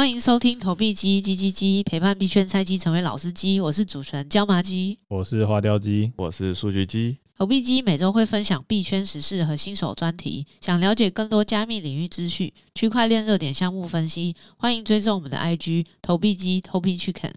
欢迎收听投币机叽叽叽，陪伴币圈菜鸡成为老司机。我是主持人椒麻鸡，我是花雕鸡，我是数据鸡。投币机每周会分享币圈时事和新手专题。想了解更多加密领域资讯、区块链热点项目分析，欢迎追踪我们的 IG 投币机投币去啃。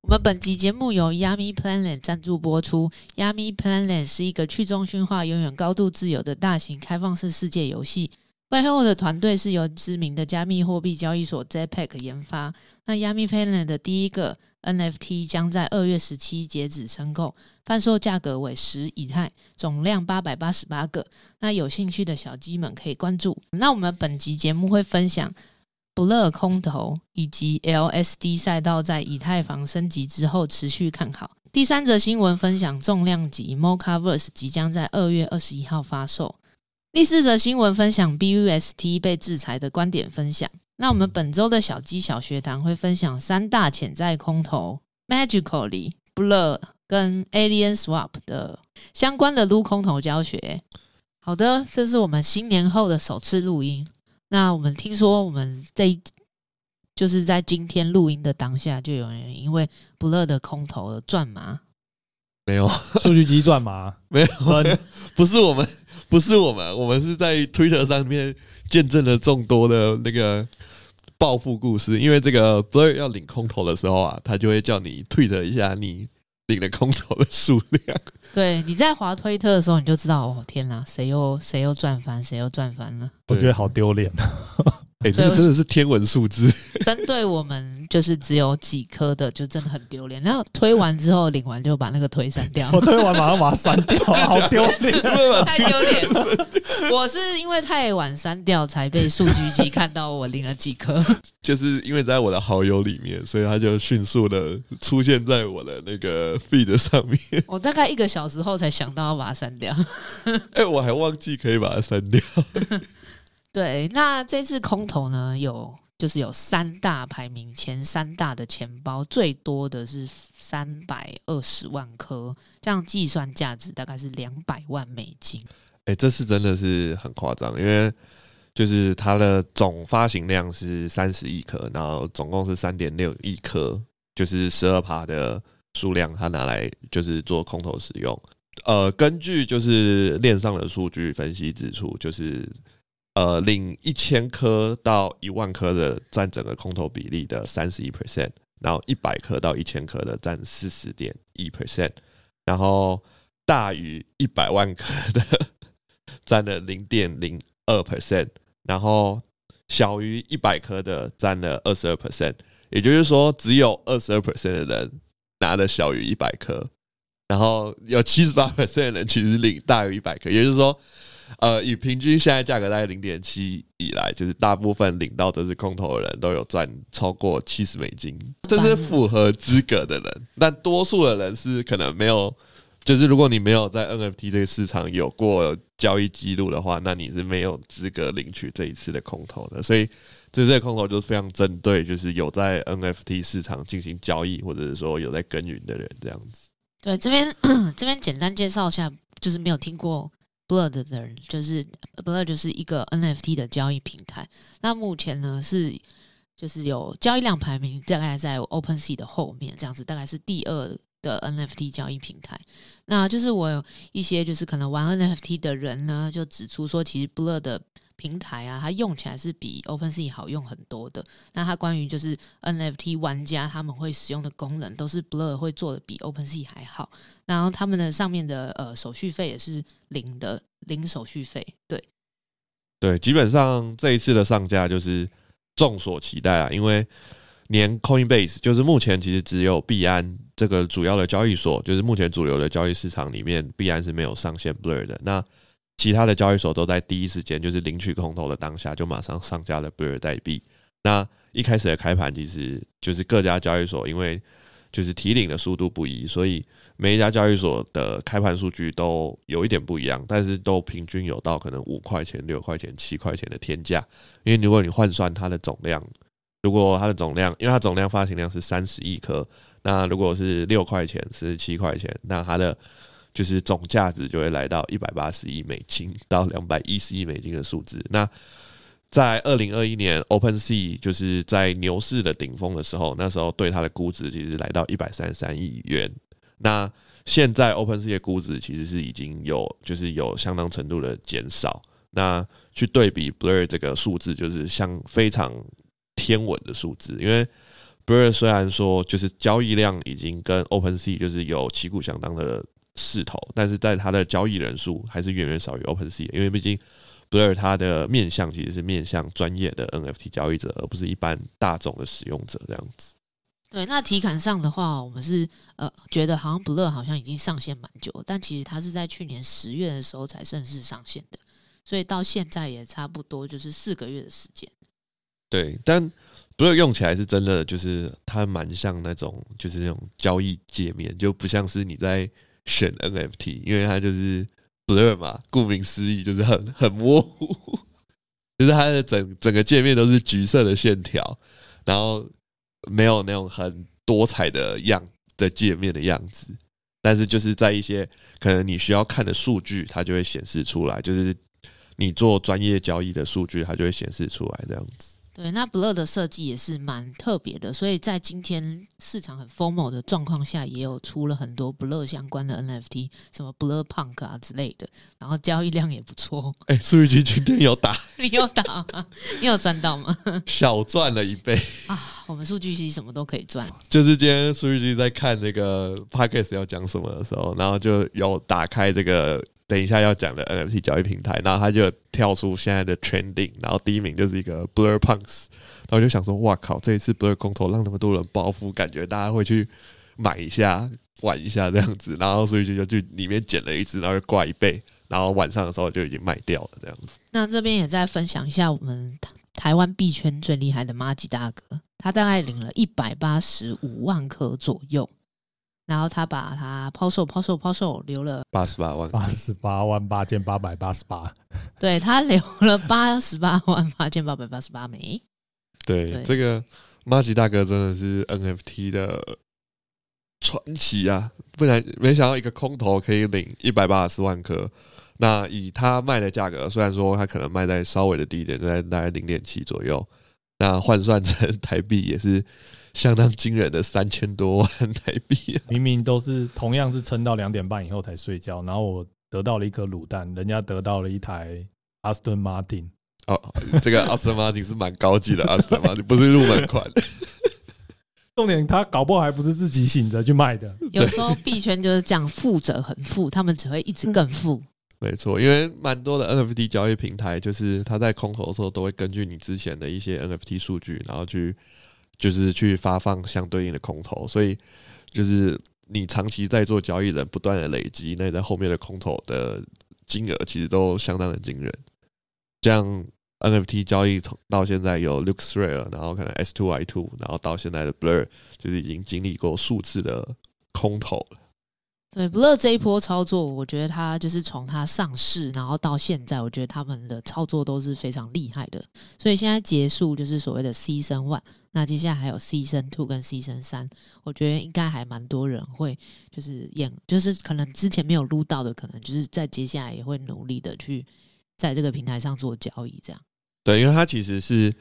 我们本集节目由 Yummy Planet 赞助播出。Yummy Planet 是一个去中心化、永远高度自由的大型开放式世界游戏。背后的团队是由知名的加密货币交易所 Zcash 研发。那 Yummy Planet 的第一个 NFT 将在二月十七截止申购，贩售价格为十以太，总量八百八十八个。那有兴趣的小鸡们可以关注。那我们本集节目会分享 Blur 空投以及 LSD 赛道在以太坊升级之后持续看好。第三则新闻分享重量级 MoCaVerse 即将在二月二十一号发售。第四则新闻分享 BUST 被制裁的观点分享。那我们本周的小鸡小学堂会分享三大潜在空投：Magically、Blur 跟 Alien Swap 的相关的撸空投教学。好的，这是我们新年后的首次录音。那我们听说我们这一就是在今天录音的当下，就有人因为 Blur 的空投而赚吗？没有，数据机赚吗？没有，不是我们。不是我们，我们是在 Twitter 上面见证了众多的那个暴富故事。因为这个 Blur 要领空投的时候啊，他就会叫你 tweet 一下你领的空投的数量。对，你在滑推特的时候，你就知道哦，天哪，谁又谁又赚翻，谁又赚翻了。我觉得好丢脸啊。哎、欸，这真的是天文数字。针对我们就是只有几颗的，就真的很丢脸。然后推完之后领完就把那个推删掉。我推完马上把它删掉，好丢脸，太丢脸了。我是因为太晚删掉，才被数据机看到我领了几颗。就是因为在我的好友里面，所以他就迅速的出现在我的那个 feed 上面。我大概一个小时后才想到要把它删掉。哎、欸，我还忘记可以把它删掉。对，那这次空投呢，有就是有三大排名，前三大的钱包最多的是三百二十万颗，这样计算价值大概是两百万美金。哎、这次真的是很夸张，因为就是它的总发行量是三十亿颗，然后总共是三点六亿颗，就是十二趴的数量，它拿来就是做空投使用。呃，根据就是链上的数据分析指出，就是。呃，领一千颗到一万颗的占整个空投比例的三十一 percent，然后一百颗到一千颗的占四十点一 percent，然后大于一百万颗的占了零点零二 percent，然后小于一百颗的占了二十二 percent，也就是说，只有二十二 percent 的人拿的小于一百颗，然后有七十八 percent 的人其实领大于一百颗，也就是说。呃，以平均现在价格大概零点七以来，就是大部分领到这支空投的人都有赚超过七十美金，这是符合资格的人。但多数的人是可能没有，就是如果你没有在 NFT 这个市场有过交易记录的话，那你是没有资格领取这一次的空投的。所以这次空投就是非常针对，就是有在 NFT 市场进行交易，或者是说有在耕耘的人这样子。对，这边 这边简单介绍一下，就是没有听过。Blood 的人就是 Blood，就是一个 NFT 的交易平台。那目前呢是就是有交易量排名大概在 OpenSea 的后面，这样子大概是第二的 NFT 交易平台。那就是我有一些就是可能玩 NFT 的人呢，就指出说，其实 Blur 的平台啊，它用起来是比 OpenSea 好用很多的。那它关于就是 NFT 玩家他们会使用的功能，都是 Blur 会做的比 OpenSea 还好。然后他们的上面的呃手续费也是零的，零手续费。对，对，基本上这一次的上架就是众所期待啊，因为连 Coinbase 就是目前其实只有币安这个主要的交易所，就是目前主流的交易市场里面，币安是没有上线 Blur 的。那其他的交易所都在第一时间，就是领取空投的当下，就马上上架了 Blur 代币。那一开始的开盘，其实就是各家交易所因为就是提领的速度不一，所以每一家交易所的开盘数据都有一点不一样，但是都平均有到可能五块钱、六块钱、七块钱的天价。因为如果你换算它的总量，如果它的总量，因为它总量发行量是三十亿颗，那如果是六块钱、是七块钱，那它的就是总价值就会来到一百八十亿美金到两百一十亿美金的数字。那在二零二一年，OpenSea 就是在牛市的顶峰的时候，那时候对它的估值其实来到一百三十三亿元。那现在 OpenSea 的估值其实是已经有就是有相当程度的减少。那去对比 Blur 这个数字，就是像非常天文的数字。因为 Blur 虽然说就是交易量已经跟 OpenSea 就是有旗鼓相当的势头，但是在它的交易人数还是远远少于 OpenSea，因为毕竟。Blur 它的面向其实是面向专业的 NFT 交易者，而不是一般大众的使用者这样子。对，那体感上的话，我们是呃觉得好像 Blur 好像已经上线蛮久，但其实它是在去年十月的时候才正式上线的，所以到现在也差不多就是四个月的时间。对，但 Blur 用起来是真的，就是它蛮像那种就是那种交易界面，就不像是你在选 NFT，因为它就是。Blur 嘛，顾名思义就是很 很模糊，就是它的整整个界面都是橘色的线条，然后没有那种很多彩的样的界面的样子，但是就是在一些可能你需要看的数据，它就会显示出来，就是你做专业交易的数据，它就会显示出来这样子。对，那 Blur 的设计也是蛮特别的，所以在今天市场很 FOMO 的状况下，也有出了很多 Blur 相关的 NFT，什么 Blur Punk 啊之类的，然后交易量也不错。哎、欸，数据机今天有打，你有打吗？你有赚到吗？小赚了一倍 啊！我们数据机什么都可以赚。就是今天数据机在看那个 Podcast 要讲什么的时候，然后就有打开这个。等一下要讲的 NFT 交易平台，然后他就跳出现在的 trending，然后第一名就是一个 Blur Punks，然后就想说，哇靠，这一次 Blur 空投让那么多人包富，感觉大家会去买一下玩一下这样子，然后所以就就去里面捡了一只，然后就挂一倍，然后晚上的时候就已经卖掉了这样子。那这边也再分享一下我们台湾币圈最厉害的马吉大哥，他大概领了一百八十五万颗左右。然后他把它抛售、抛售、抛售，留了八十八万，八十八万八千八百八十八。对，他留了八十八万八千八百八十八枚。对，对这个马吉大哥真的是 NFT 的传奇啊！不然没想到一个空头可以领一百八十四万颗。那以他卖的价格，虽然说他可能卖在稍微的低一点，就在大概零点七左右，那换算成台币也是。相当惊人的三千多万台币，明明都是同样是撑到两点半以后才睡觉，然后我得到了一颗卤蛋，人家得到了一台 Aston Martin。哦，这个 Aston Martin 是蛮高级的 Aston Martin，不是入门款。重点他搞不好还不是自己醒着去卖的。有时候币圈就是这样，富者很富，他们只会一直更富。没错，因为蛮多的 NFT 交易平台，就是他在空投的时候，都会根据你之前的一些 NFT 数据，然后去。就是去发放相对应的空投，所以就是你长期在做交易人，不断的累积，那在后面的空投的金额其实都相当的惊人。像 NFT 交易从到现在有 LooksRare，然后可能 S2I2，然后到现在的 Blur，就是已经经历过数次的空投了。对不乐这一波操作，我觉得他就是从他上市，然后到现在，我觉得他们的操作都是非常厉害的。所以现在结束就是所谓的 Season One，那接下来还有 Season Two 跟 Season 三，我觉得应该还蛮多人会就是演，就是可能之前没有撸到的，可能就是在接下来也会努力的去在这个平台上做交易，这样。对，因为他其实是。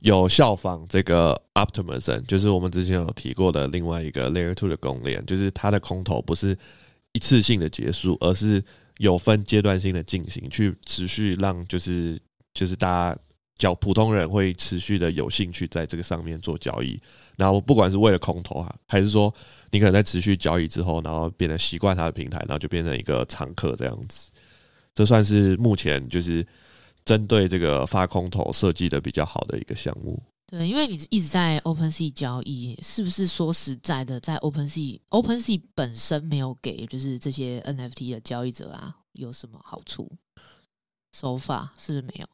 有效仿这个 Optimism，就是我们之前有提过的另外一个 Layer Two 的公链，就是它的空投不是一次性的结束，而是有分阶段性的进行，去持续让就是就是大家叫普通人会持续的有兴趣在这个上面做交易。然后不管是为了空投啊，还是说你可能在持续交易之后，然后变得习惯它的平台，然后就变成一个常客这样子。这算是目前就是。针对这个发空头设计的比较好的一个项目。对，因为你一直在 OpenSea 交易，是不是说实在的，在 OpenSea，OpenSea 本身没有给就是这些 NFT 的交易者啊有什么好处？手法是不是没有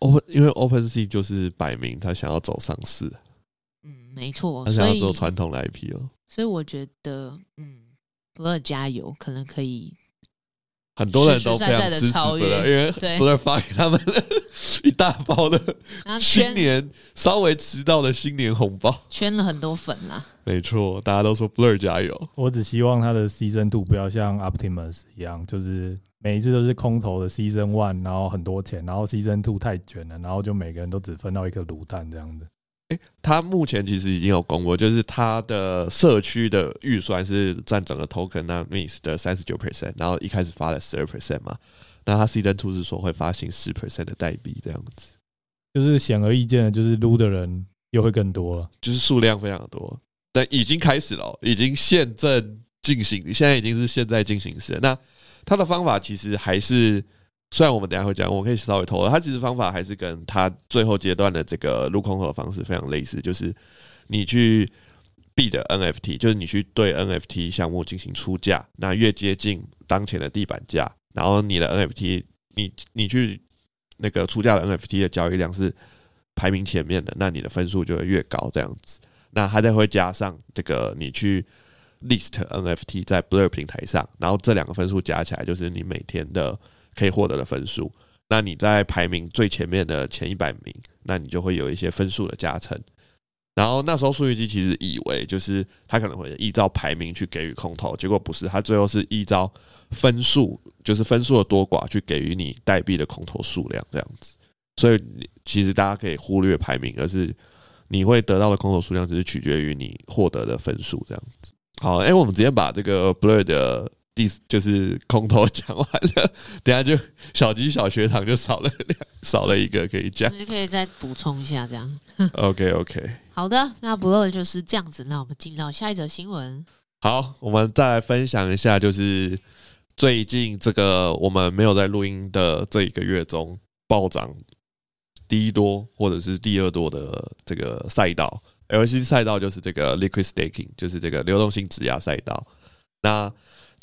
？Open，因为 OpenSea 就是摆明他想要走上市。嗯，没错，他想要走传统的 IP 哦。所以我觉得，嗯，Blur 加油，可能可以。很多人都非常支持因为 Blur 发给他们了 一大包的新年稍微迟到的新年红包，圈了很多粉啦。没错，大家都说 Blur 加油。我只希望他的 Season Two 不要像 Optimus 一样，就是每一次都是空投的 Season One，然后很多钱，然后 Season Two 太卷了，然后就每个人都只分到一颗卤蛋这样子。诶，他目前其实已经有公布，就是他的社区的预算是占整个 token 那 mix 的三十九 percent，然后一开始发了十二 percent 嘛，那他 Season Two 是说会发行十 percent 的代币这样子，就是显而易见的，就是撸的人又会更多了，就是数量非常多，但已经开始了，已经现正进行，现在已经是现在进行时。那他的方法其实还是。虽然我们等下会讲，我可以稍微透露，它其实方法还是跟它最后阶段的这个入空盒方式非常类似，就是你去 B 的 NFT，就是你去对 NFT 项目进行出价，那越接近当前的地板价，然后你的 NFT，你你去那个出价的 NFT 的交易量是排名前面的，那你的分数就会越高，这样子。那它再会加上这个你去 list NFT 在 Blur 平台上，然后这两个分数加起来就是你每天的。可以获得的分数，那你在排名最前面的前一百名，那你就会有一些分数的加成。然后那时候数据机其实以为就是他可能会依照排名去给予空投，结果不是，他最后是依照分数，就是分数的多寡去给予你代币的空投数量这样子。所以其实大家可以忽略排名，而是你会得到的空投数量只是取决于你获得的分数这样子。好，哎，我们直接把这个 Blur 的。第就是空头讲完了，等下就小鸡小学堂就少了两少了一个可以讲，你可以再补充一下这样。OK OK，好的，那 Blur 就是这样子，那我们进到下一则新闻。好，我们再来分享一下，就是最近这个我们没有在录音的这一个月中暴涨第一多或者是第二多的这个赛道，LSD 赛道就是这个 Liquid Staking，就是这个流动性质押赛道。那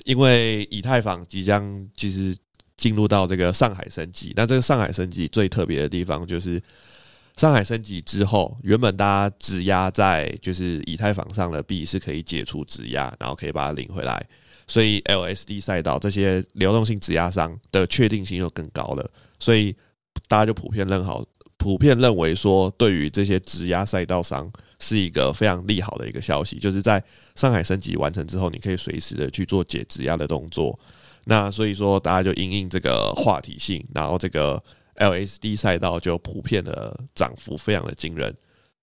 因为以太坊即将其实进入到这个上海升级，那这个上海升级最特别的地方就是，上海升级之后，原本大家质押在就是以太坊上的币是可以解除质押，然后可以把它领回来，所以 LSD 赛道这些流动性质押商的确定性又更高了，所以大家就普遍认好，普遍认为说，对于这些质押赛道商。是一个非常利好的一个消息，就是在上海升级完成之后，你可以随时的去做解质押的动作。那所以说，大家就因应这个话题性，然后这个 LSD 赛道就普遍的涨幅非常的惊人。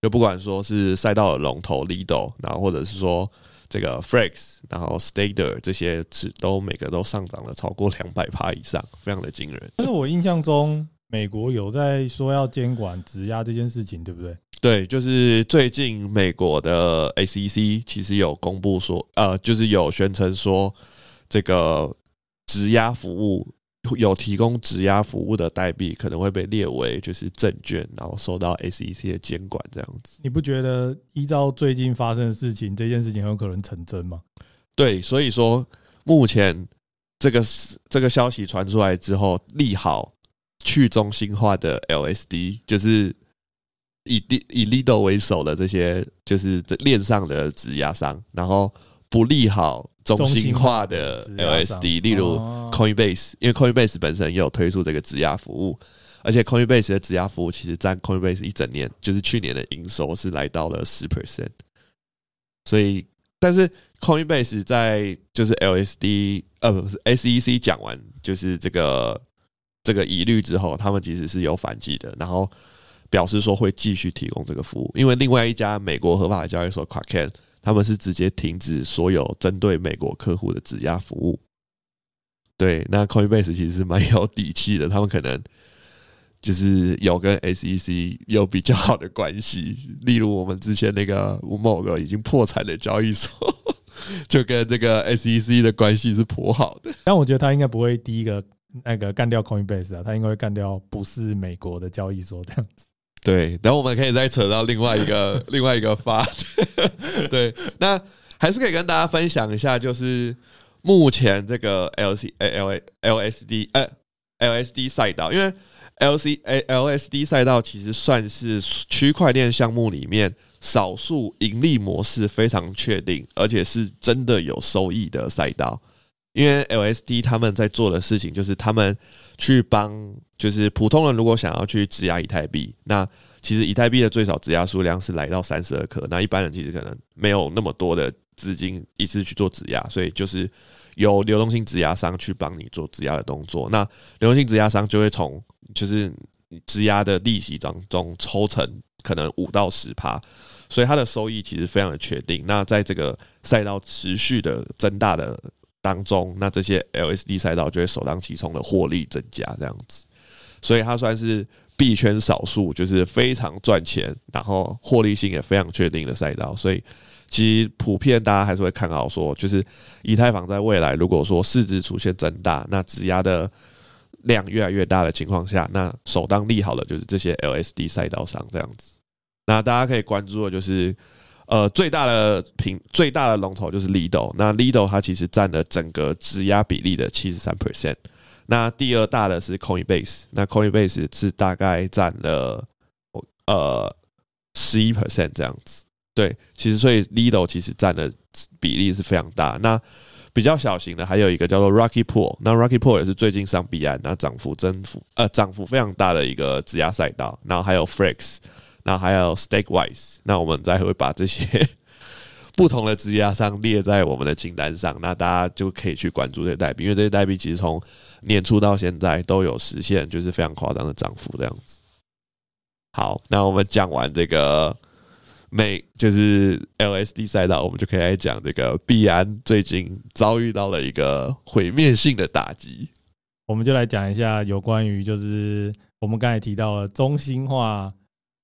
就不管说是赛道的龙头 Lido，然后或者是说这个 Frex，然后 Stader 这些是都每个都上涨了超过两百趴以上，非常的惊人。但是我印象中，美国有在说要监管质押这件事情，对不对？对，就是最近美国的 SEC 其实有公布说，呃，就是有宣称说，这个质押服务有提供质押服务的代币可能会被列为就是证券，然后受到 SEC 的监管这样子。你不觉得依照最近发生的事情，这件事情很有可能成真吗？对，所以说目前这个这个消息传出来之后，利好去中心化的 LSD 就是。以以 Lido 为首的这些就是这链上的质押商，然后不利好中心化的 LSD，例如 Coinbase，因为 Coinbase 本身也有推出这个质押服务，而且 Coinbase 的质押服务其实占 Coinbase 一整年，就是去年的营收是来到了十 percent，所以但是 Coinbase 在就是 LSD 呃不是 SEC 讲完就是这个这个疑虑之后，他们其实是有反击的，然后。表示说会继续提供这个服务，因为另外一家美国合法的交易所 Kraken，他们是直接停止所有针对美国客户的质押服务。对，那 Coinbase 其实是蛮有底气的，他们可能就是有跟 SEC 有比较好的关系。例如我们之前那个某个已经破产的交易所，就跟这个 SEC 的关系是颇好的。但我觉得他应该不会第一个那个干掉 Coinbase 啊，他应该会干掉不是美国的交易所这样子。对，然后我们可以再扯到另外一个 另外一个发，对，那还是可以跟大家分享一下，就是目前这个 L C A L A L S D 呃 L S D 赛道，因为 L C A L S D 赛道其实算是区块链项目里面少数盈利模式非常确定，而且是真的有收益的赛道。因为 LSD 他们在做的事情就是他们去帮，就是普通人如果想要去质押以太币，那其实以太币的最少质押数量是来到三十二颗，那一般人其实可能没有那么多的资金一次去做质押，所以就是由流动性质押商去帮你做质押的动作。那流动性质押商就会从就是质押的利息当中抽成可能五到十趴，所以它的收益其实非常的确定。那在这个赛道持续的增大的当中，那这些 LSD 赛道就会首当其冲的获利增加，这样子。所以它算是币圈少数就是非常赚钱，然后获利性也非常确定的赛道。所以其实普遍大家还是会看好说，就是以太坊在未来如果说市值出现增大，那质押的量越来越大的情况下，那首当利好的就是这些 LSD 赛道上这样子。那大家可以关注的就是。呃，最大的品最大的龙头就是 Lido，那 Lido 它其实占了整个质押比例的七十三 percent。那第二大的是 Coinbase，那 Coinbase 是大概占了呃十一 percent 这样子。对，其实所以 Lido 其实占的比例是非常大。那比较小型的还有一个叫做 Rocky Pool，那 Rocky Pool 也是最近上币安，那涨幅增幅呃涨幅非常大的一个质押赛道。然后还有 Frex。那还有 Stakewise，那我们再会把这些 不同的质押商列在我们的清单上，那大家就可以去关注这些代币，因为这些代币其实从年初到现在都有实现就是非常夸张的涨幅这样子。好，那我们讲完这个美就是 LSD 赛道，我们就可以来讲这个币安最近遭遇到了一个毁灭性的打击，我们就来讲一下有关于就是我们刚才提到了中心化。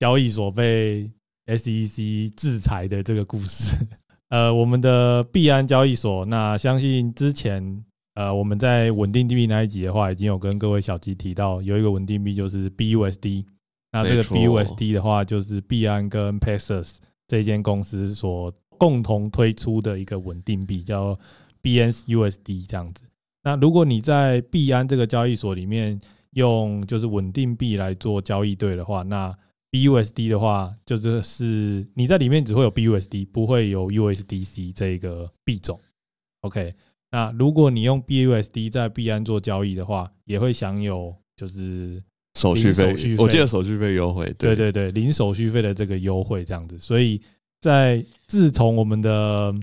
交易所被 SEC 制裁的这个故事，呃，我们的币安交易所，那相信之前，呃，我们在稳定币那一集的话，已经有跟各位小鸡提到，有一个稳定币就是 BUSD，那这个 BUSD 的话，就是币安跟 Paxos 这间公司所共同推出的一个稳定币，叫 BNUSD 这样子。那如果你在币安这个交易所里面用就是稳定币来做交易对的话，那 BUSD 的话，就是是你在里面只会有 BUSD，不会有 USDC 这个币种。OK，那如果你用 BUSD 在币安做交易的话，也会享有就是手续费。我记得手续费优惠，对对对，零手续费的这个优惠这样子。所以在自从我们的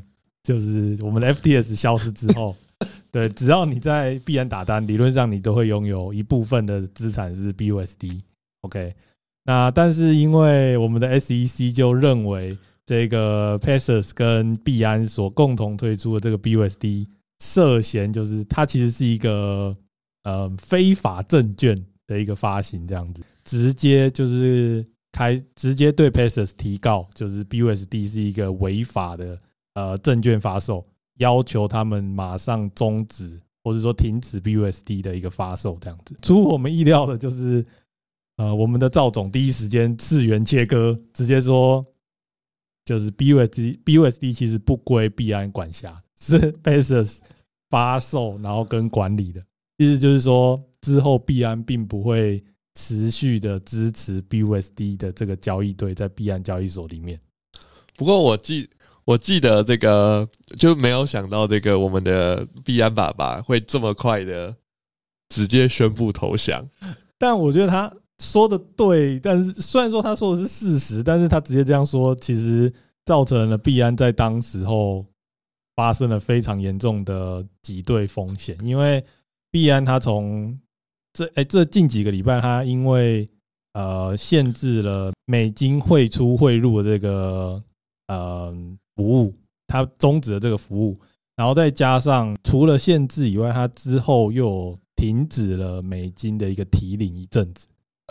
就是我们的 FTS 消失之后，对，只要你在币安打单，理论上你都会拥有一部分的资产是 BUSD。OK。那但是因为我们的 SEC 就认为这个 Paxos 跟币安所共同推出的这个 BUSD 涉嫌就是它其实是一个呃非法证券的一个发行这样子，直接就是开直接对 Paxos 提告，就是 BUSD 是一个违法的呃证券发售，要求他们马上终止或者说停止 BUSD 的一个发售这样子。出乎我们意料的就是。呃，我们的赵总第一时间次元切割，直接说，就是 BUSD BUSD 其实不归币安管辖，是 Basis 发售然后跟管理的，意思就是说之后币安并不会持续的支持 BUSD 的这个交易对在币安交易所里面。不过我记我记得这个就没有想到这个我们的币安爸爸会这么快的直接宣布投降，但我觉得他。说的对，但是虽然说他说的是事实，但是他直接这样说，其实造成了币安在当时候发生了非常严重的挤兑风险，因为币安他从这哎、这近几个礼拜，他因为呃限制了美金汇出汇入的这个呃服务，他终止了这个服务，然后再加上除了限制以外，他之后又停止了美金的一个提领一阵子。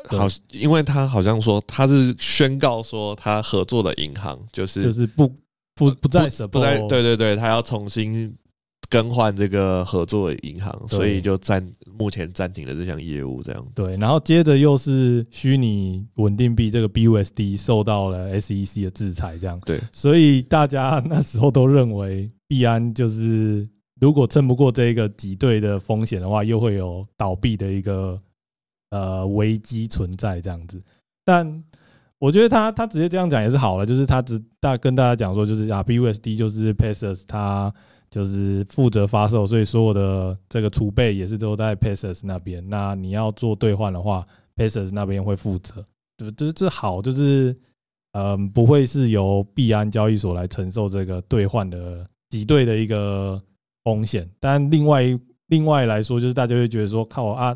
好，因为他好像说他是宣告说他合作的银行就是就是不不不再不再对对对，他要重新更换这个合作的银行，所以就暂目前暂停了这项业务这样。对，然后接着又是虚拟稳定币这个 BUSD 受到了 SEC 的制裁，这样对，所以大家那时候都认为币安就是如果撑不过这个挤兑的风险的话，又会有倒闭的一个。呃，危机存在这样子，但我觉得他他直接这样讲也是好了，就是他只大跟大家讲说，就是啊，BUSD 就是 Paxos 他就是负责发售，所以所有的这个储备也是都在 Paxos 那边。那你要做兑换的话，Paxos 那边会负责，对，这这好，就是嗯、不会是由币安交易所来承受这个兑换的挤兑的一个风险。但另外另外来说，就是大家会觉得说，靠啊，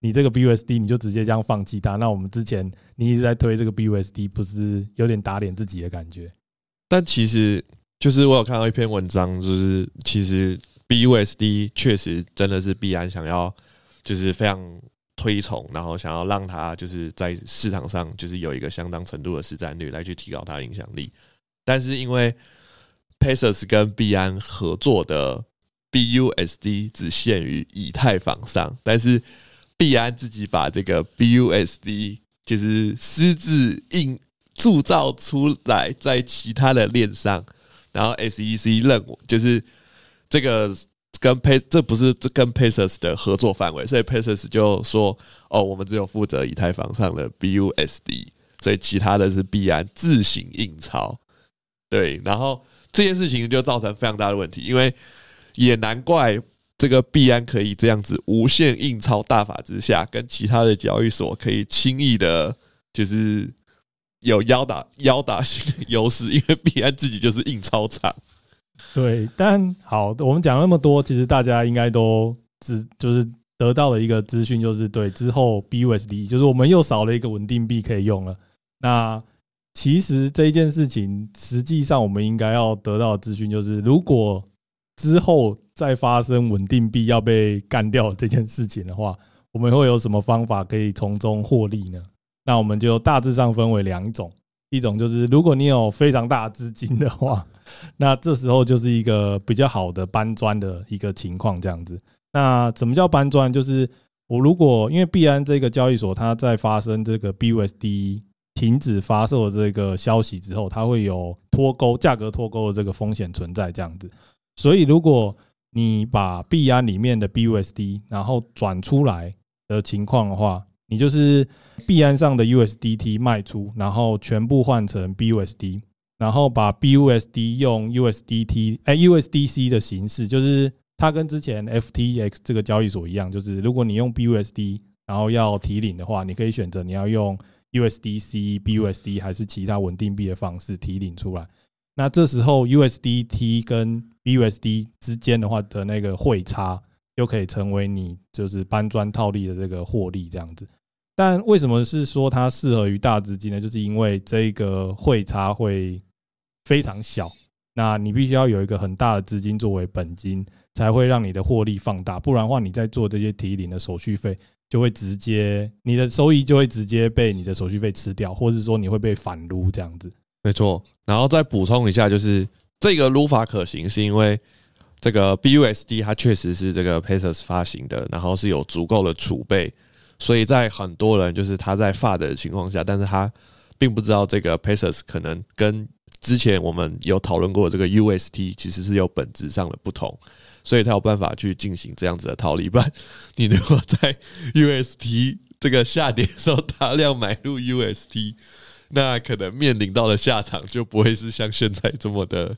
你这个 BUSD 你就直接这样放弃它，那我们之前你一直在推这个 BUSD，不是有点打脸自己的感觉？但其实就是我有看到一篇文章，就是其实 BUSD 确实真的是币安想要就是非常推崇，然后想要让它就是在市场上就是有一个相当程度的市占率来去提高它的影响力。但是因为 Paxos 跟币安合作的 BUSD 只限于以太坊上，但是币安自己把这个 BUSD 就是私自印。铸造出来在其他的链上，然后 SEC 认为就是这个跟 Pay 这不是这跟 Paxos 的合作范围，所以 Paxos 就说哦，我们只有负责以太坊上的 BUSD，所以其他的是币安自行印钞。对，然后这件事情就造成非常大的问题，因为也难怪这个币安可以这样子无限印钞大法之下，跟其他的交易所可以轻易的，就是。有压打压打性的优势，因为币安自己就是印钞厂。对，但好，我们讲那么多，其实大家应该都只就是得到了一个资讯，就是对之后 BUSD 就是我们又少了一个稳定币可以用了。那其实这一件事情，实际上我们应该要得到的资讯就是，如果之后再发生稳定币要被干掉这件事情的话，我们会有什么方法可以从中获利呢？那我们就大致上分为两种，一种就是如果你有非常大资金的话，那这时候就是一个比较好的搬砖的一个情况，这样子。那怎么叫搬砖？就是我如果因为币安这个交易所，它在发生这个 BUSD 停止发售的这个消息之后，它会有脱钩、价格脱钩的这个风险存在，这样子。所以如果你把币安里面的 BUSD 然后转出来的情况的话，你就是币安上的 USDT 卖出，然后全部换成 BUSD，然后把 BUSD 用 USDT 哎 USDC 的形式，就是它跟之前 FTX 这个交易所一样，就是如果你用 BUSD 然后要提领的话，你可以选择你要用 USDC、BUSD 还是其他稳定币的方式提领出来。那这时候 USDT 跟 USD 之间的话的那个汇差，就可以成为你就是搬砖套利的这个获利这样子。但为什么是说它适合于大资金呢？就是因为这个汇差会非常小，那你必须要有一个很大的资金作为本金，才会让你的获利放大。不然的话，你在做这些提领的手续费，就会直接你的收益就会直接被你的手续费吃掉，或是说你会被反撸这样子。没错，然后再补充一下，就是这个撸法可行，是因为这个 BUSD 它确实是这个 Paces 发行的，然后是有足够的储备。所以在很多人就是他在发的情况下，但是他并不知道这个 Paces 可能跟之前我们有讨论过这个 UST 其实是有本质上的不同，所以他有办法去进行这样子的套利。不然 你如果在 UST 这个下跌的时候大量买入 UST，那可能面临到的下场就不会是像现在这么的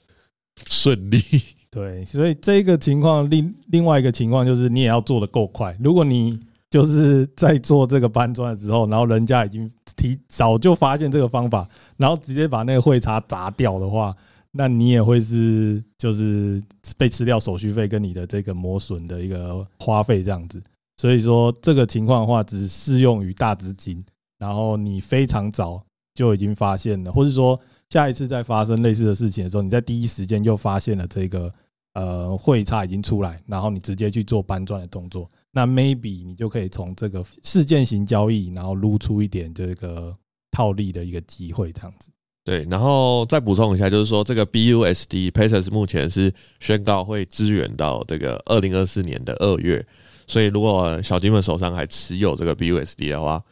顺利。对，所以这个情况另另外一个情况就是你也要做得够快，如果你就是在做这个搬砖的时候，然后人家已经提早就发现这个方法，然后直接把那个汇差砸掉的话，那你也会是就是被吃掉手续费跟你的这个磨损的一个花费这样子。所以说这个情况的话，只适用于大资金，然后你非常早就已经发现了，或者说下一次再发生类似的事情的时候，你在第一时间就发现了这个呃汇差已经出来，然后你直接去做搬砖的动作。那 maybe 你就可以从这个事件型交易，然后撸出一点这个套利的一个机会，这样子。对，然后再补充一下，就是说这个 BUSD Paxos 目前是宣告会支援到这个二零二四年的二月，所以如果小金们手上还持有这个 BUSD 的话，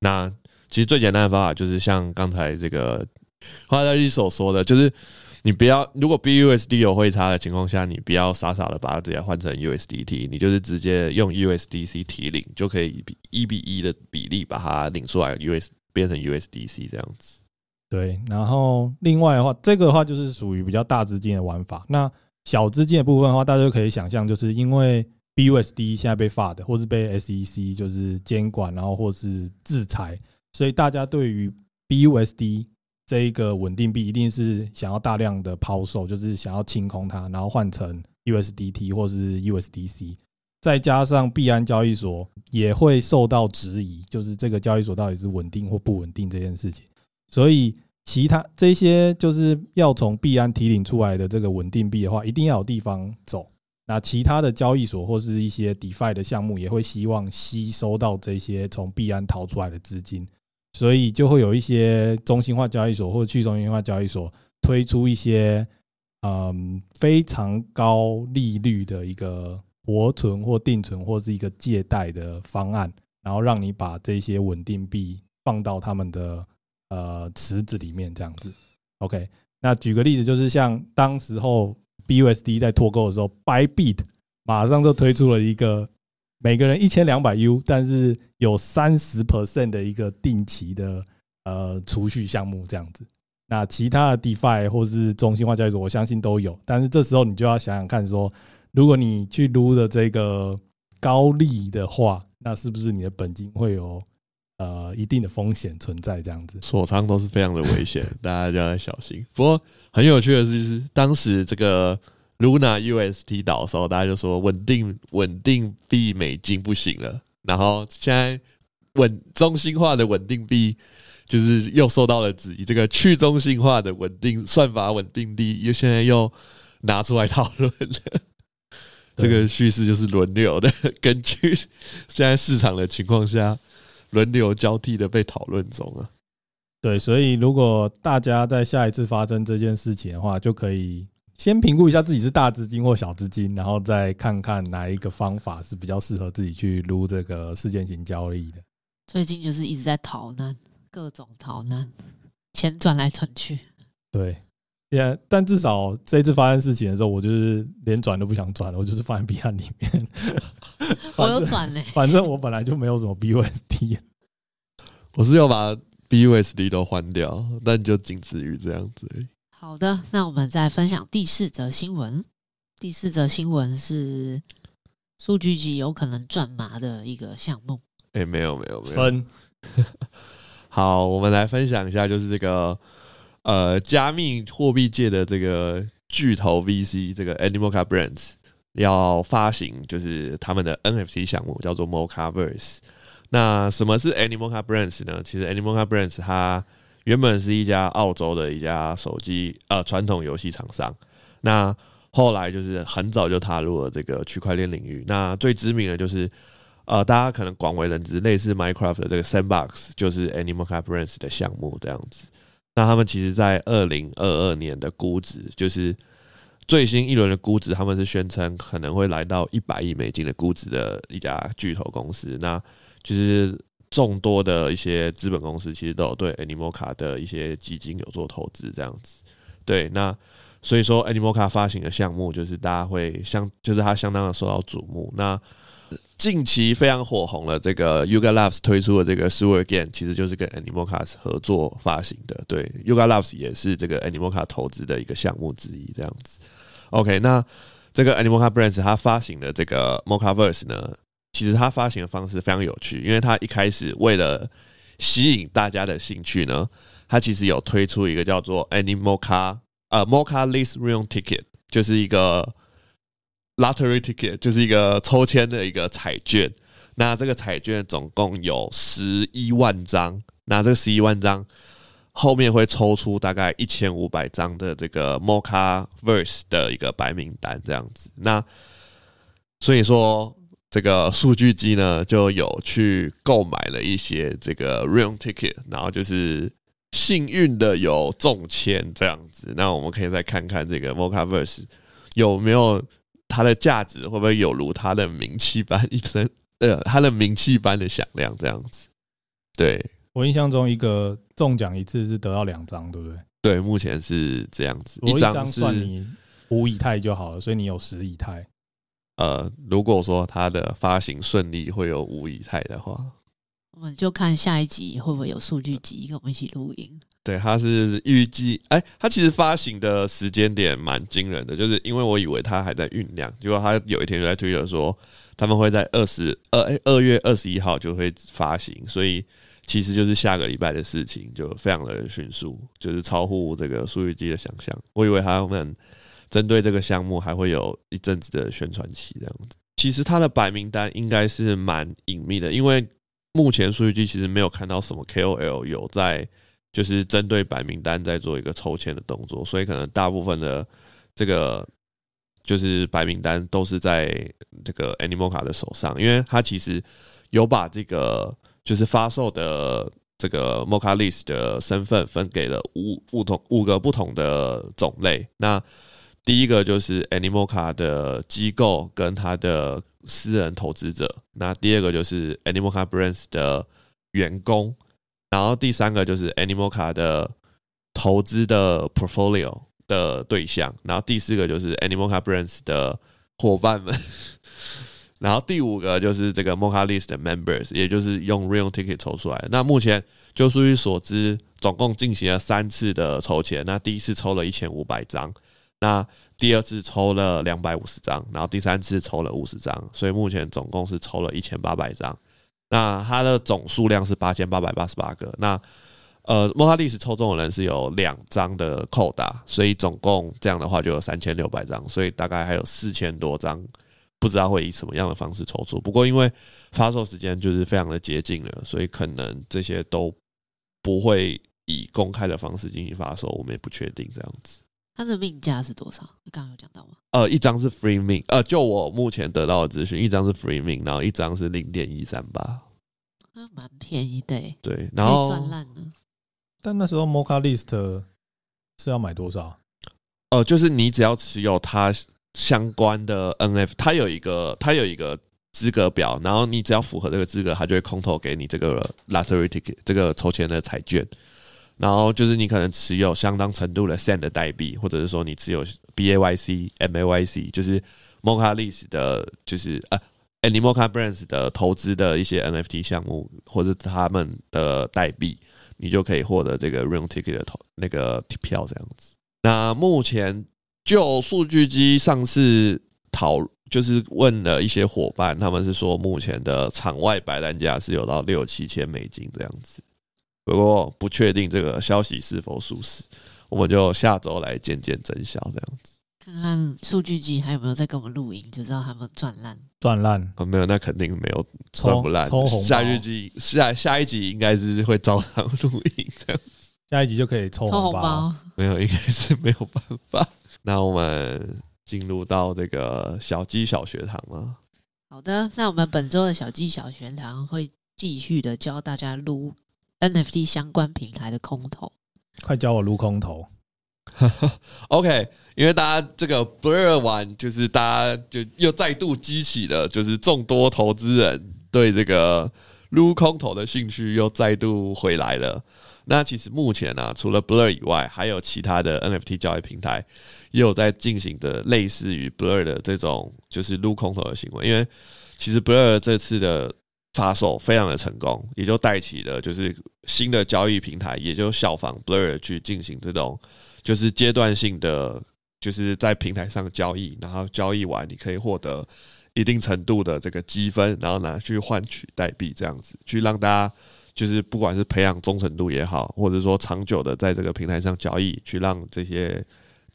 那其实最简单的方法就是像刚才这个花大一所说的，就是。你不要，如果 BUSD 有汇差的情况下，你不要傻傻的把它直接换成 USDT，你就是直接用 USDC 提领，就可以一比一比一的比例把它领出来，US 变成 USDC 这样子。对，然后另外的话，这个的话就是属于比较大资金的玩法。那小资金的部分的话，大家就可以想象，就是因为 BUSD 现在被发的，或是被 SEC 就是监管，然后或是制裁，所以大家对于 BUSD 这一个稳定币一定是想要大量的抛售，就是想要清空它，然后换成 USDT 或是 USDC，再加上币安交易所也会受到质疑，就是这个交易所到底是稳定或不稳定这件事情。所以，其他这些就是要从币安提领出来的这个稳定币的话，一定要有地方走。那其他的交易所或是一些 DeFi 的项目，也会希望吸收到这些从币安逃出来的资金，所以就会有一些中心化交易所或者去中心化交易所推出一些嗯非常高利率的一个活存或定存或是一个借贷的方案，然后让你把这些稳定币放到他们的呃池子里面这样子。OK，那举个例子，就是像当时候。BUSD 在脱钩的时候，Bybit 马上就推出了一个每个人一千两百 U，但是有三十 percent 的一个定期的呃储蓄项目这样子。那其他的 DeFi 或是中心化交易所，我相信都有。但是这时候你就要想想看，说如果你去撸的这个高利的话，那是不是你的本金会有呃一定的风险存在？这样子锁仓都是非常的危险，大家就要小心。不过。很有趣的是，就是当时这个 Luna UST 倒的时候，大家就说稳定稳定币美金不行了。然后现在稳中心化的稳定币就是又受到了质疑，这个去中心化的稳定算法稳定币又现在又拿出来讨论了。这个叙事就是轮流的，根据现在市场的情况下，轮流交替的被讨论中啊。对，所以如果大家在下一次发生这件事情的话，就可以先评估一下自己是大资金或小资金，然后再看看哪一个方法是比较适合自己去撸这个事件型交易的。最近就是一直在逃难，各种逃难，钱转来转去。对，现在但至少这次发生事情的时候，我就是连转都不想转了，我就是放在币安里面。我有转嘞，反正我本来就没有什么 BUSD，我是要把。BUSD 都换掉，但就仅止于这样子。好的，那我们再分享第四则新闻。第四则新闻是数据集有可能赚麻的一个项目。哎、欸，没有，没有，没有。分 好，我们来分享一下，就是这个呃，加密货币界的这个巨头 VC，这个 Animoca Brands 要发行，就是他们的 NFT 项目，叫做 Mocaverse。那什么是 Animoca Brands 呢？其实 Animoca Brands 它原本是一家澳洲的一家手机呃传统游戏厂商，那后来就是很早就踏入了这个区块链领域。那最知名的就是呃大家可能广为人知，类似 Minecraft 的这个 Sandbox 就是 Animal c a p r a n c e 的项目这样子。那他们其实在二零二二年的估值，就是最新一轮的估值，他们是宣称可能会来到一百亿美金的估值的一家巨头公司。那其实众多的一些资本公司其实都有对 Animoca 的一些基金有做投资，这样子。对，那所以说 Animoca 发行的项目就是大家会相，就是它相当的受到瞩目。那近期非常火红了，这个 Yuga Labs 推出的这个 Super Game，其实就是跟 Animoca 合作发行的。对，Yuga Labs 也是这个 Animoca 投资的一个项目之一，这样子。OK，那这个 Animoca Brands 它发行的这个 Mocaverse 呢？其实它发行的方式非常有趣，因为它一开始为了吸引大家的兴趣呢，它其实有推出一个叫做 Animoca 呃 Mocha List Room Ticket，就是一个 Lottery Ticket，就是一个抽签的一个彩券。那这个彩券总共有十一万张，那这十一万张后面会抽出大概一千五百张的这个 Mocaverse 的一个白名单这样子。那所以说。这个数据机呢，就有去购买了一些这个 Realm Ticket，然后就是幸运的有中签这样子。那我们可以再看看这个 Mocaverse 有没有它的价值，会不会有如它的名气般一声呃，它的名气般的响亮这样子。对，我印象中，一个中奖一次是得到两张，对不对？对，目前是这样子，一张算你五以太就好了，所以你有十以太。呃，如果说它的发行顺利，会有五以太的话，我们就看下一集会不会有数据集跟我们一起录音。对，它是预计，哎，它其实发行的时间点蛮惊人的，就是因为我以为它还在酝酿，结果它有一天就在推特说他们会在二十二哎二月二十一号就会发行，所以其实就是下个礼拜的事情，就非常的迅速，就是超乎这个数据机的想象。我以为他们。针对这个项目还会有一阵子的宣传期这样子。其实它的白名单应该是蛮隐秘的，因为目前数据机其实没有看到什么 KOL 有在就是针对白名单在做一个抽签的动作，所以可能大部分的这个就是白名单都是在这个 Animoca 的手上，因为它其实有把这个就是发售的。这个 Mocha List 的身份分给了五不同五个不同的种类。那第一个就是 Animoca 的机构跟他的私人投资者。那第二个就是 Animoca Brands 的员工。然后第三个就是 Animoca 的投资的 Portfolio 的对象。然后第四个就是 Animoca Brands 的伙伴们。然后第五个就是这个 Moca List 的 Members，也就是用 Real Ticket 抽出来。那目前就数据所知，总共进行了三次的抽签。那第一次抽了一千五百张，那第二次抽了两百五十张，然后第三次抽了五十张，所以目前总共是抽了一千八百张。那它的总数量是八千八百八十八个。那呃，Mocha List 抽中的人是有两张的扣打，所以总共这样的话就有三千六百张，所以大概还有四千多张。不知道会以什么样的方式抽出，不过因为发售时间就是非常的接近了，所以可能这些都不会以公开的方式进行发售，我们也不确定这样子。它的命价是多少？你刚刚有讲到吗？呃，一张是 free mint，呃，就我目前得到的资讯，一张是 free mint，然后一张是零点一三八，那蛮便宜的。对，然后赚烂了。但那时候 Mocha List 是要买多少？呃，就是你只要持有它。相关的 NFT，它有一个它有一个资格表，然后你只要符合这个资格，它就会空投给你这个 lottery ticket 这个抽签的彩券。然后就是你可能持有相当程度的 SAND 的代币，或者是说你持有 BAYC、MAYC，就是 Mocha List 的，就是呃 Animoca Brands 的投资的一些 NFT 项目，或者他们的代币，你就可以获得这个 Real Ticket 的投那个票这样子。那目前。就数据机上次讨就是问了一些伙伴，他们是说目前的场外白单价是有到六七千美金这样子，不过不确定这个消息是否属实，我们就下周来见见真相这样子。看看数据机还有没有在跟我们录音，就知道他们赚烂赚烂哦，没有，那肯定没有赚不烂。下一集下下一集应该是会照常录音这样子，下一集就可以抽红包，没有，应该是没有办法。那我们进入到这个小鸡小学堂了。好的，那我们本周的小鸡小学堂会继续的教大家撸 NFT 相关平台的空投。快教我撸空投。OK，因为大家这个 Blur 完，就是大家就又再度激起了，就是众多投资人对这个撸空投的兴趣又再度回来了。那其实目前呢、啊，除了 Blur 以外，还有其他的 NFT 交易平台也有在进行的类似于 Blur 的这种就是撸空投的行为。因为其实 Blur 这次的发售非常的成功，也就带起了就是新的交易平台也就效仿 Blur 去进行这种就是阶段性的就是在平台上交易，然后交易完你可以获得一定程度的这个积分，然后拿去换取代币，这样子去让大家。就是不管是培养忠诚度也好，或者说长久的在这个平台上交易，去让这些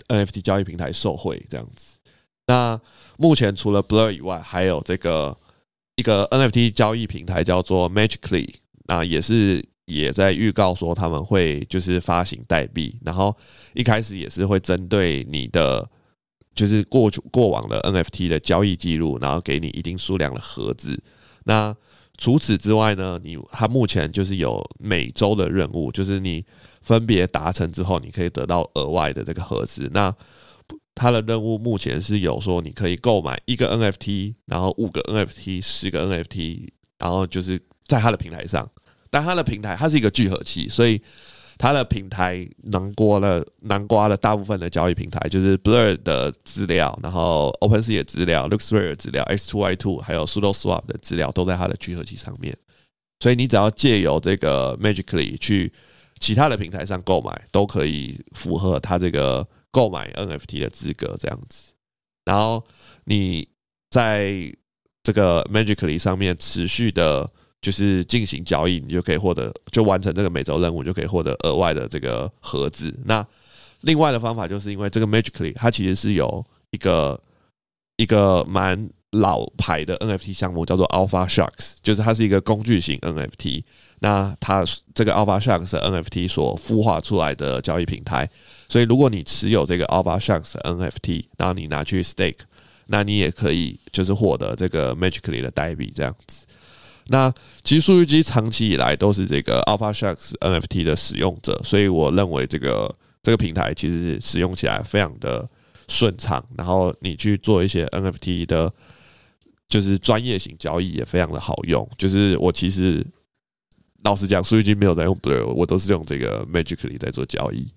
NFT 交易平台受惠这样子。那目前除了 Blur 以外，还有这个一个 NFT 交易平台叫做 Magically，那也是也在预告说他们会就是发行代币，然后一开始也是会针对你的就是过去过往的 NFT 的交易记录，然后给你一定数量的盒子。那除此之外呢，你它目前就是有每周的任务，就是你分别达成之后，你可以得到额外的这个盒子。那它的任务目前是有说，你可以购买一个 NFT，然后五个 NFT，十个 NFT，然后就是在它的平台上。但它的平台它是一个聚合器，所以。它的平台囊括了囊括了大部分的交易平台，就是 Blur 的资料，然后 OpenSea 的资料、LooksRare 的资料、X2Y2 还有 SudoSwap 的资料都在它的聚合器上面。所以你只要借由这个 Magically 去其他的平台上购买，都可以符合它这个购买 NFT 的资格这样子。然后你在这个 Magically 上面持续的。就是进行交易，你就可以获得，就完成这个每周任务，就可以获得额外的这个盒子。那另外的方法就是因为这个 Magically 它其实是有一个一个蛮老牌的 NFT 项目，叫做 Alpha Sharks，就是它是一个工具型 NFT。那它这个 Alpha Sharks NFT 所孵化出来的交易平台，所以如果你持有这个 Alpha Sharks NFT，然后你拿去 Stake，那你也可以就是获得这个 Magically 的代币这样子。那其实数据机长期以来都是这个 Alpha Sharks NFT 的使用者，所以我认为这个这个平台其实使用起来非常的顺畅，然后你去做一些 NFT 的，就是专业型交易也非常的好用。就是我其实。老实讲，数据机没有在用 Blur，我都是用这个 Magically 在做交易。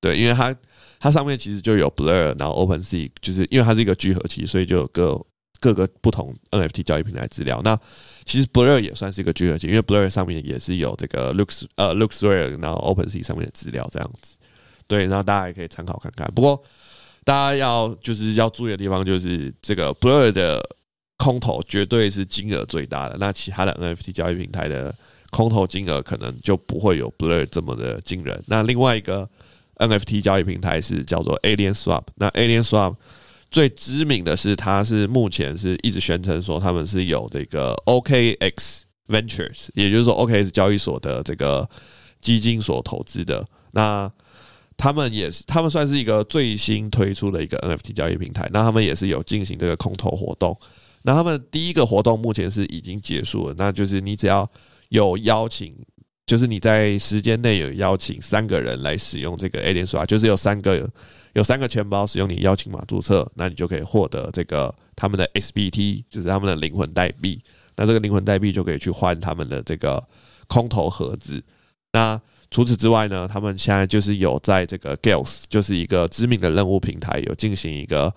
对，因为它它上面其实就有 Blur，然后 OpenSea，就是因为它是一个聚合器，所以就有各各个不同 NFT 交易平台资料。那其实 Blur 也算是一个聚合器，因为 Blur 上面也是有这个 Looks 呃 LooksRare，然后 OpenSea 上面的资料这样子。对，然后大家也可以参考看看。不过大家要就是要注意的地方就是这个 Blur 的空投绝对是金额最大的，那其他的 NFT 交易平台的。空投金额可能就不会有 Blur 这么的惊人。那另外一个 NFT 交易平台是叫做 Alien Swap。那 Alien Swap 最知名的是，它是目前是一直宣称说他们是有这个 OKX Ventures，也就是说 OKX 交易所的这个基金所投资的。那他们也是，他们算是一个最新推出的一个 NFT 交易平台。那他们也是有进行这个空投活动。那他们第一个活动目前是已经结束了，那就是你只要有邀请，就是你在时间内有邀请三个人来使用这个 Alien Swap，就是有三个有三个钱包使用你邀请码注册，那你就可以获得这个他们的 SBT，就是他们的灵魂代币。那这个灵魂代币就可以去换他们的这个空投盒子。那除此之外呢，他们现在就是有在这个 Gales，就是一个知名的任务平台，有进行一个。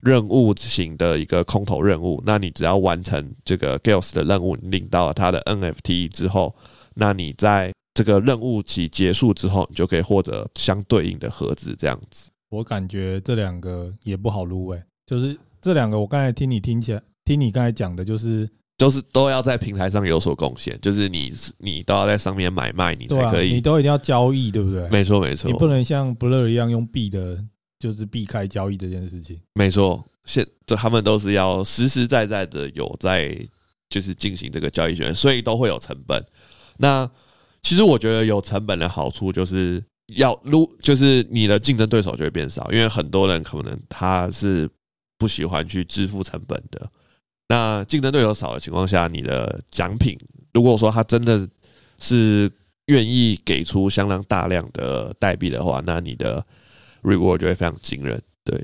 任务型的一个空投任务，那你只要完成这个 Gales 的任务，领到了他的 NFT 之后，那你在这个任务期结束之后，你就可以获得相对应的盒子。这样子，我感觉这两个也不好入诶，就是这两个，我刚才听你听起来，听你刚才讲的，就是就是都要在平台上有所贡献，就是你你都要在上面买卖，你才可以，你都一定要交易，对不对？没错没错，你不能像 Blur 一样用币的。就是避开交易这件事情，没错。现这他们都是要实实在在的有在就是进行这个交易权，所以都会有成本。那其实我觉得有成本的好处就是要如就是你的竞争对手就会变少，因为很多人可能他是不喜欢去支付成本的。那竞争对手少的情况下，你的奖品如果说他真的是愿意给出相当大量的代币的话，那你的。Reward 就会非常惊人，对。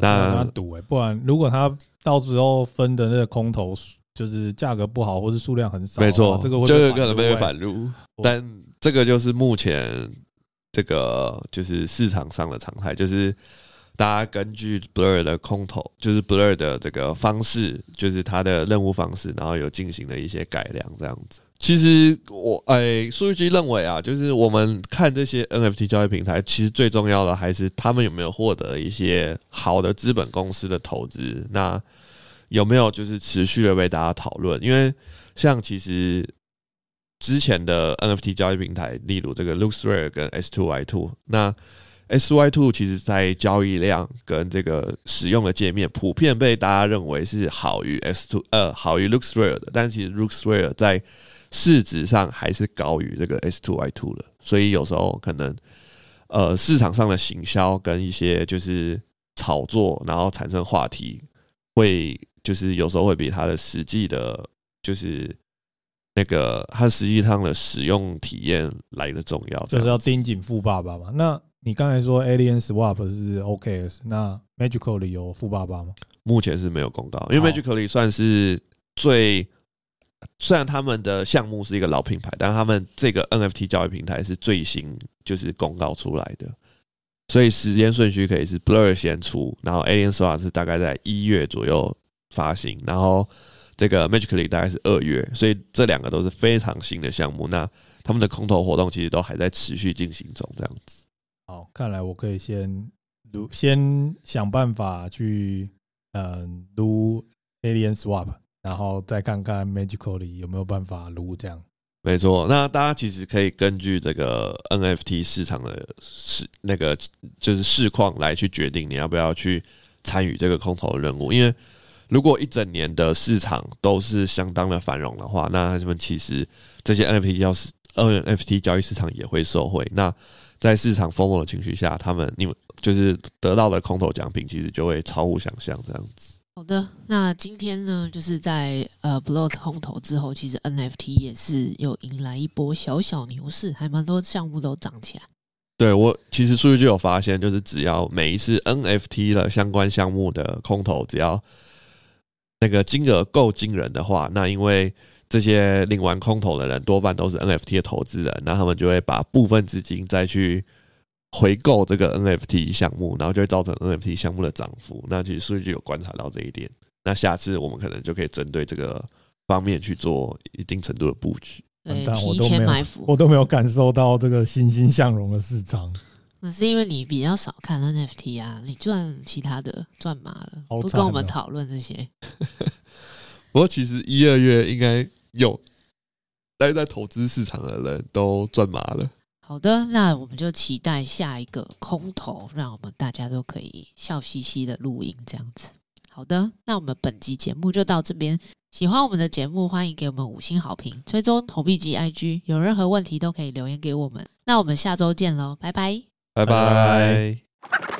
那他赌哎，不然如果他到时候分的那个空投就是价格不好，或是数量很少，没错，这个会就有可能被反入。但这个就是目前这个就是市场上的常态，就是大家根据 Blur 的空投，就是 Blur 的这个方式，就是它的任务方式，然后有进行了一些改良，这样子。其实我哎，数据机认为啊，就是我们看这些 NFT 交易平台，其实最重要的还是他们有没有获得一些好的资本公司的投资，那有没有就是持续的被大家讨论？因为像其实之前的 NFT 交易平台，例如这个 LooksRare 跟 S Two Y Two，那 S2Y2 其实在交易量跟这个使用的界面，普遍被大家认为是好于 S Two 呃好于 LooksRare 的，但其实 LooksRare 在市值上还是高于这个 S two Y two 的，所以有时候可能，呃，市场上的行销跟一些就是炒作，然后产生话题，会就是有时候会比它的实际的，就是那个它实际上的使用体验来的重要。就是要盯紧富爸爸嘛？那你刚才说 Alien Swap 是 OKS，那 Magically 有富爸爸吗？目前是没有公告，因为 Magically 算是最。虽然他们的项目是一个老品牌，但他们这个 NFT 交易平台是最新就是公告出来的，所以时间顺序可以是 Blur 先出，然后 Alien Swap 是大概在一月左右发行，然后这个 Magically 大概是二月，所以这两个都是非常新的项目。那他们的空投活动其实都还在持续进行中，这样子。好，看来我可以先撸，先想办法去嗯撸 Alien Swap。然后再看看 Magically 有没有办法撸这样。没错，那大家其实可以根据这个 NFT 市场的市那个就是市况来去决定你要不要去参与这个空投的任务。因为如果一整年的市场都是相当的繁荣的话，那他们其实这些 NFT 交市 NFT 交易市场也会受惠。那在市场疯魔的情绪下，他们你们就是得到的空投奖品，其实就会超乎想象这样子。好的，那今天呢，就是在呃 Block 空投之后，其实 NFT 也是有迎来一波小小牛市，还蛮多项目都涨起来。对，我其实数据就有发现，就是只要每一次 NFT 的相关项目的空投，只要那个金额够惊人的话，那因为这些领完空投的人多半都是 NFT 的投资人，那他们就会把部分资金再去。回购这个 NFT 项目，然后就会造成 NFT 项目的涨幅。那其实数据就有观察到这一点。那下次我们可能就可以针对这个方面去做一定程度的布局。对，但我提前埋伏，我都没有感受到这个欣欣向荣的市场。那是因为你比较少看 NFT 啊，你赚其他的赚麻了，喔、不跟我们讨论这些。不过其实一二月应该有待在投资市场的人都赚麻了。好的，那我们就期待下一个空投，让我们大家都可以笑嘻嘻的录音这样子。好的，那我们本集节目就到这边。喜欢我们的节目，欢迎给我们五星好评，追踪投币机 IG，有任何问题都可以留言给我们。那我们下周见喽，拜拜，拜拜。